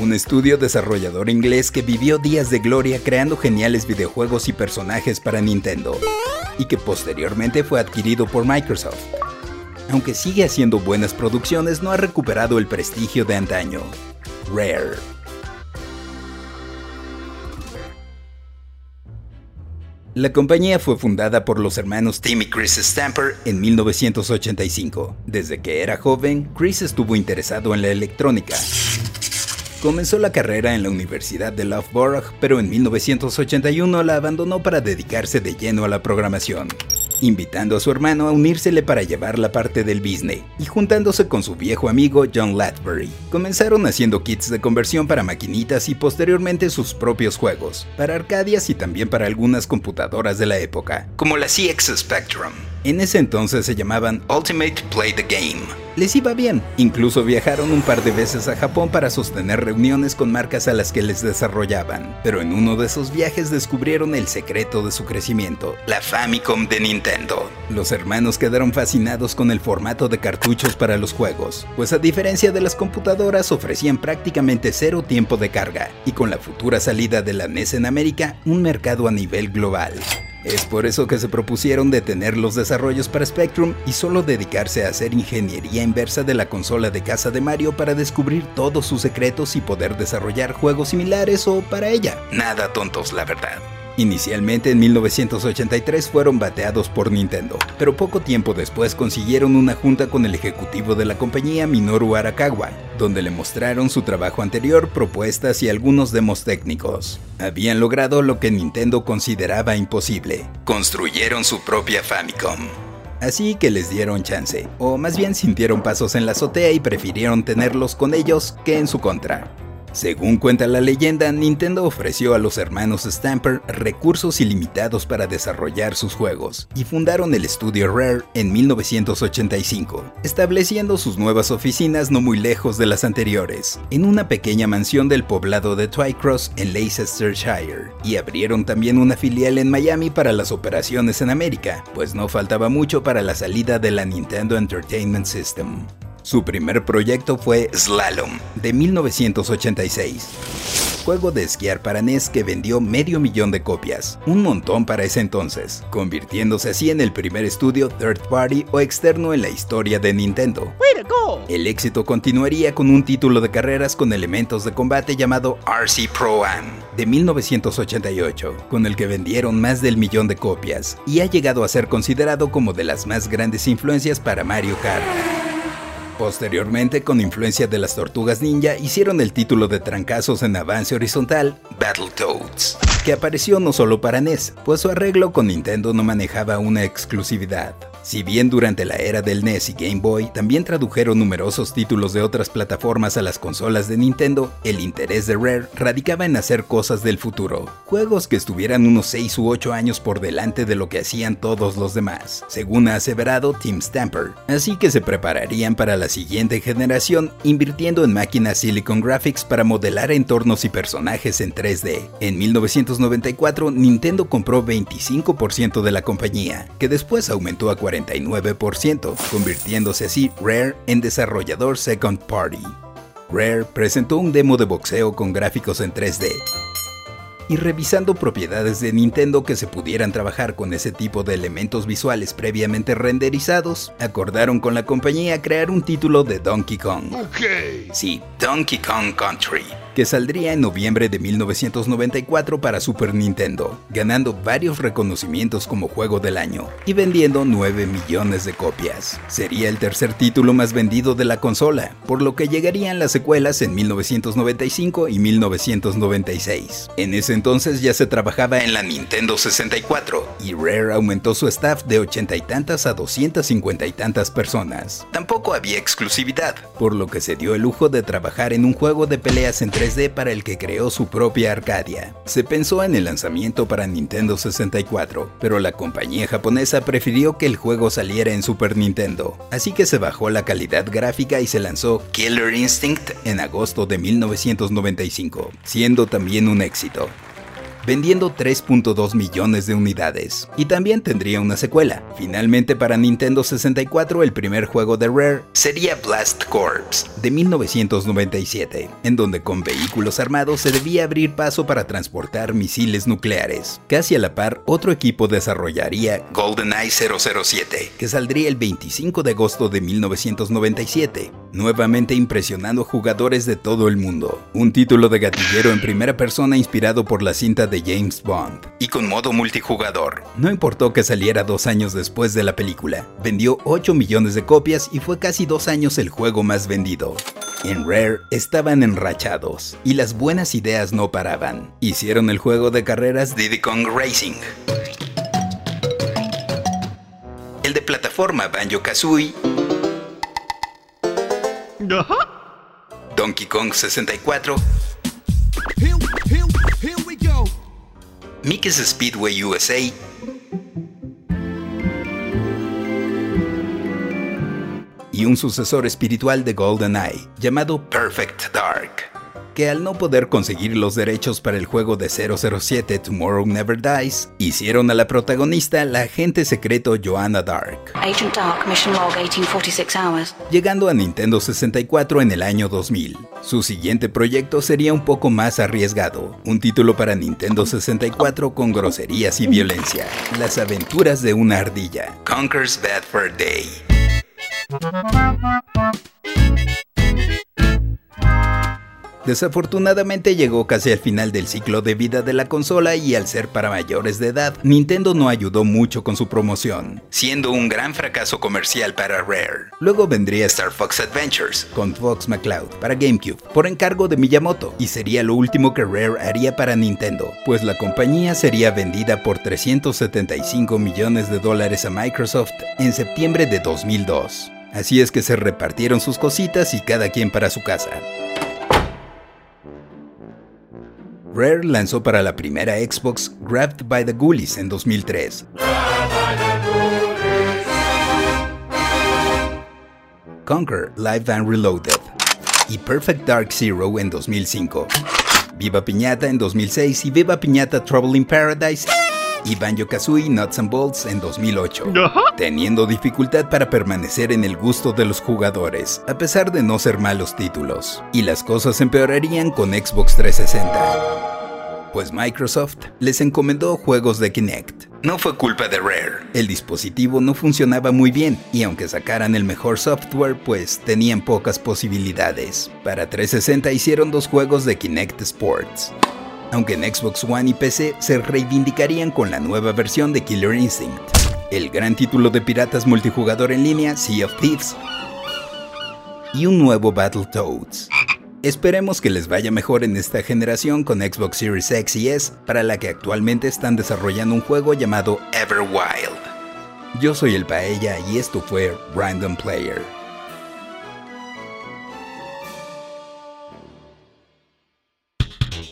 Un estudio desarrollador inglés que vivió días de gloria creando geniales videojuegos y personajes para Nintendo, y que posteriormente fue adquirido por Microsoft. Aunque sigue haciendo buenas producciones, no ha recuperado el prestigio de antaño. Rare. La compañía fue fundada por los hermanos Tim y Chris Stamper en 1985. Desde que era joven, Chris estuvo interesado en la electrónica Comenzó la carrera en la Universidad de Loughborough, pero en 1981 la abandonó para dedicarse de lleno a la programación, invitando a su hermano a unírsele para llevar la parte del business, y juntándose con su viejo amigo John Latbury. Comenzaron haciendo kits de conversión para maquinitas y posteriormente sus propios juegos, para Arcadias y también para algunas computadoras de la época, como la CX Spectrum. En ese entonces se llamaban Ultimate Play the Game. Les iba bien, incluso viajaron un par de veces a Japón para sostener reuniones con marcas a las que les desarrollaban, pero en uno de esos viajes descubrieron el secreto de su crecimiento, la Famicom de Nintendo. Los hermanos quedaron fascinados con el formato de cartuchos para los juegos, pues a diferencia de las computadoras ofrecían prácticamente cero tiempo de carga, y con la futura salida de la NES en América, un mercado a nivel global. Es por eso que se propusieron detener los desarrollos para Spectrum y solo dedicarse a hacer ingeniería inversa de la consola de casa de Mario para descubrir todos sus secretos y poder desarrollar juegos similares o para ella. Nada tontos, la verdad. Inicialmente en 1983 fueron bateados por Nintendo, pero poco tiempo después consiguieron una junta con el ejecutivo de la compañía Minoru Arakawa, donde le mostraron su trabajo anterior, propuestas y algunos demos técnicos. Habían logrado lo que Nintendo consideraba imposible. Construyeron su propia Famicom. Así que les dieron chance, o más bien sintieron pasos en la azotea y prefirieron tenerlos con ellos que en su contra. Según cuenta la leyenda, Nintendo ofreció a los hermanos Stamper recursos ilimitados para desarrollar sus juegos y fundaron el estudio Rare en 1985, estableciendo sus nuevas oficinas no muy lejos de las anteriores, en una pequeña mansión del poblado de Twycross en Leicestershire, y abrieron también una filial en Miami para las operaciones en América, pues no faltaba mucho para la salida de la Nintendo Entertainment System. Su primer proyecto fue Slalom, de 1986. Juego de esquiar para NES que vendió medio millón de copias, un montón para ese entonces, convirtiéndose así en el primer estudio third party o externo en la historia de Nintendo. El éxito continuaría con un título de carreras con elementos de combate llamado RC Pro Am, de 1988, con el que vendieron más del millón de copias, y ha llegado a ser considerado como de las más grandes influencias para Mario Kart. Posteriormente, con influencia de las tortugas ninja, hicieron el título de trancazos en avance horizontal, Battletoads, que apareció no solo para NES, pues su arreglo con Nintendo no manejaba una exclusividad. Si bien durante la era del NES y Game Boy también tradujeron numerosos títulos de otras plataformas a las consolas de Nintendo, el interés de Rare radicaba en hacer cosas del futuro, juegos que estuvieran unos 6 u 8 años por delante de lo que hacían todos los demás, según ha aseverado Tim Stamper, así que se prepararían para la siguiente generación invirtiendo en máquinas Silicon Graphics para modelar entornos y personajes en 3D. En 1994 Nintendo compró 25% de la compañía, que después aumentó a 49%, convirtiéndose así Rare en desarrollador second party. Rare presentó un demo de boxeo con gráficos en 3D, y revisando propiedades de Nintendo que se pudieran trabajar con ese tipo de elementos visuales previamente renderizados, acordaron con la compañía crear un título de Donkey Kong. Sí, Donkey Kong Country que saldría en noviembre de 1994 para Super Nintendo, ganando varios reconocimientos como juego del año y vendiendo 9 millones de copias. Sería el tercer título más vendido de la consola, por lo que llegarían las secuelas en 1995 y 1996. En ese entonces ya se trabajaba en la Nintendo 64 y Rare aumentó su staff de ochenta y tantas a 250 y tantas personas. Tampoco había exclusividad, por lo que se dio el lujo de trabajar en un juego de peleas entre 3D para el que creó su propia Arcadia. Se pensó en el lanzamiento para Nintendo 64, pero la compañía japonesa prefirió que el juego saliera en Super Nintendo, así que se bajó la calidad gráfica y se lanzó Killer Instinct en agosto de 1995, siendo también un éxito vendiendo 3.2 millones de unidades. Y también tendría una secuela. Finalmente para Nintendo 64 el primer juego de Rare sería Blast Corps de 1997, en donde con vehículos armados se debía abrir paso para transportar misiles nucleares. Casi a la par, otro equipo desarrollaría GoldenEye 007, que saldría el 25 de agosto de 1997, nuevamente impresionando a jugadores de todo el mundo. Un título de gatillero en primera persona inspirado por la cinta de James Bond, y con modo multijugador. No importó que saliera dos años después de la película, vendió 8 millones de copias y fue casi dos años el juego más vendido. En Rare estaban enrachados y las buenas ideas no paraban. Hicieron el juego de carreras Diddy Kong Racing. El de plataforma Banjo Kazooie. Donkey Kong 64 Mickey's Speedway USA y un sucesor espiritual de GoldenEye llamado Perfect Dark que al no poder conseguir los derechos para el juego de 007 Tomorrow Never Dies, hicieron a la protagonista la agente secreto Joanna Dark. Agent Dark, mission log 1846 hours. Llegando a Nintendo 64 en el año 2000. Su siguiente proyecto sería un poco más arriesgado, un título para Nintendo 64 con groserías y violencia. Las aventuras de una ardilla. Conquers Bad Fur Day. Desafortunadamente llegó casi al final del ciclo de vida de la consola y al ser para mayores de edad, Nintendo no ayudó mucho con su promoción, siendo un gran fracaso comercial para Rare. Luego vendría Star Fox Adventures con Fox McCloud para GameCube por encargo de Miyamoto y sería lo último que Rare haría para Nintendo, pues la compañía sería vendida por 375 millones de dólares a Microsoft en septiembre de 2002. Así es que se repartieron sus cositas y cada quien para su casa. Rare lanzó para la primera Xbox Grabbed by the Ghoulies en 2003. Conquer Live and Reloaded y Perfect Dark Zero en 2005. Viva Piñata en 2006 y Viva Piñata Trouble in Paradise y Banjo Kazooie Nuts and Bolts en 2008, teniendo dificultad para permanecer en el gusto de los jugadores, a pesar de no ser malos títulos. Y las cosas empeorarían con Xbox 360, pues Microsoft les encomendó juegos de Kinect. No fue culpa de Rare, el dispositivo no funcionaba muy bien y aunque sacaran el mejor software pues tenían pocas posibilidades. Para 360 hicieron dos juegos de Kinect Sports, aunque en Xbox One y PC se reivindicarían con la nueva versión de Killer Instinct, el gran título de piratas multijugador en línea Sea of Thieves y un nuevo Battletoads. Esperemos que les vaya mejor en esta generación con Xbox Series X y S, para la que actualmente están desarrollando un juego llamado Everwild. Yo soy el Paella y esto fue Random Player.